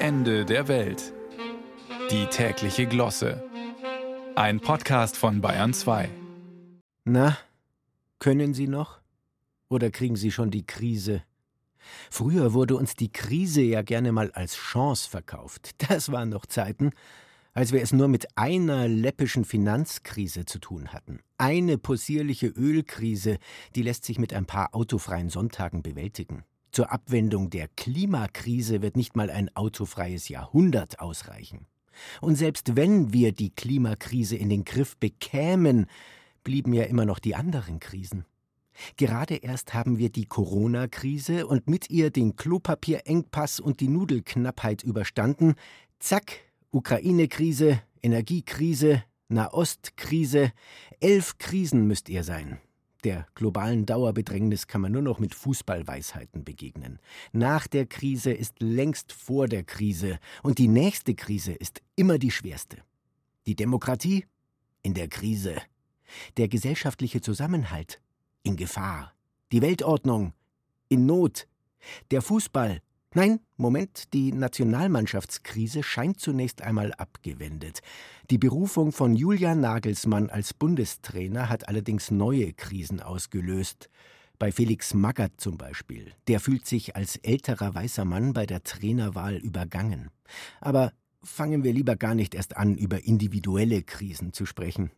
Ende der Welt. Die tägliche Glosse. Ein Podcast von Bayern 2. Na, können Sie noch? Oder kriegen Sie schon die Krise? Früher wurde uns die Krise ja gerne mal als Chance verkauft. Das waren noch Zeiten, als wir es nur mit einer läppischen Finanzkrise zu tun hatten. Eine possierliche Ölkrise, die lässt sich mit ein paar autofreien Sonntagen bewältigen. Zur Abwendung der Klimakrise wird nicht mal ein autofreies Jahrhundert ausreichen. Und selbst wenn wir die Klimakrise in den Griff bekämen, blieben ja immer noch die anderen Krisen. Gerade erst haben wir die Corona-Krise und mit ihr den Klopapierengpass und die Nudelknappheit überstanden. Zack, Ukraine-Krise, Energiekrise, Nahostkrise. Elf Krisen müsst ihr sein. Der globalen Dauerbedrängnis kann man nur noch mit Fußballweisheiten begegnen. Nach der Krise ist längst vor der Krise und die nächste Krise ist immer die schwerste. Die Demokratie in der Krise. Der gesellschaftliche Zusammenhalt in Gefahr. Die Weltordnung in Not. Der Fußball Nein, Moment, die Nationalmannschaftskrise scheint zunächst einmal abgewendet. Die Berufung von Julian Nagelsmann als Bundestrainer hat allerdings neue Krisen ausgelöst. Bei Felix Magath zum Beispiel. Der fühlt sich als älterer weißer Mann bei der Trainerwahl übergangen. Aber fangen wir lieber gar nicht erst an, über individuelle Krisen zu sprechen.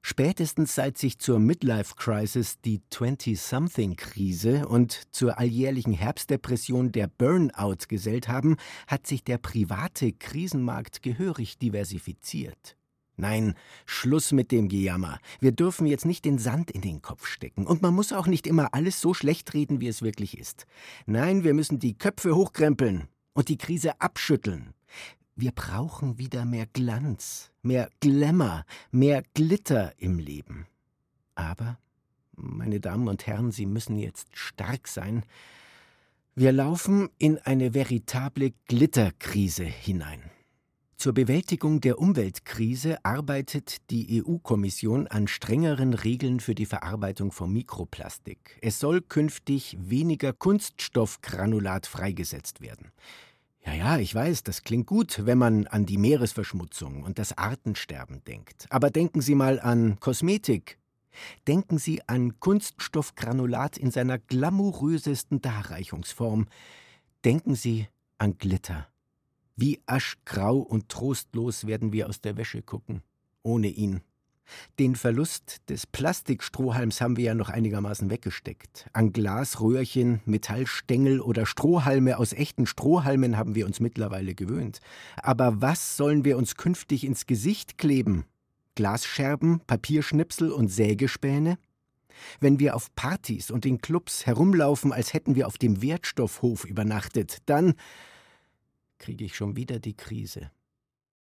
Spätestens seit sich zur Midlife-Crisis die 20-something-Krise und zur alljährlichen Herbstdepression der Burnout gesellt haben, hat sich der private Krisenmarkt gehörig diversifiziert. Nein, Schluss mit dem Gejammer. Wir dürfen jetzt nicht den Sand in den Kopf stecken. Und man muss auch nicht immer alles so schlecht reden, wie es wirklich ist. Nein, wir müssen die Köpfe hochkrempeln und die Krise abschütteln. Wir brauchen wieder mehr Glanz, mehr Glamour, mehr Glitter im Leben. Aber, meine Damen und Herren, Sie müssen jetzt stark sein. Wir laufen in eine veritable Glitterkrise hinein. Zur Bewältigung der Umweltkrise arbeitet die EU-Kommission an strengeren Regeln für die Verarbeitung von Mikroplastik. Es soll künftig weniger Kunststoffgranulat freigesetzt werden. Ja, ja, ich weiß, das klingt gut, wenn man an die Meeresverschmutzung und das Artensterben denkt. Aber denken Sie mal an Kosmetik. Denken Sie an Kunststoffgranulat in seiner glamourösesten Darreichungsform. Denken Sie an Glitter. Wie aschgrau und trostlos werden wir aus der Wäsche gucken. Ohne ihn. Den Verlust des Plastikstrohhalms haben wir ja noch einigermaßen weggesteckt. An Glasröhrchen, Metallstängel oder Strohhalme aus echten Strohhalmen haben wir uns mittlerweile gewöhnt. Aber was sollen wir uns künftig ins Gesicht kleben? Glasscherben, Papierschnipsel und Sägespäne? Wenn wir auf Partys und in Clubs herumlaufen, als hätten wir auf dem Wertstoffhof übernachtet, dann kriege ich schon wieder die Krise.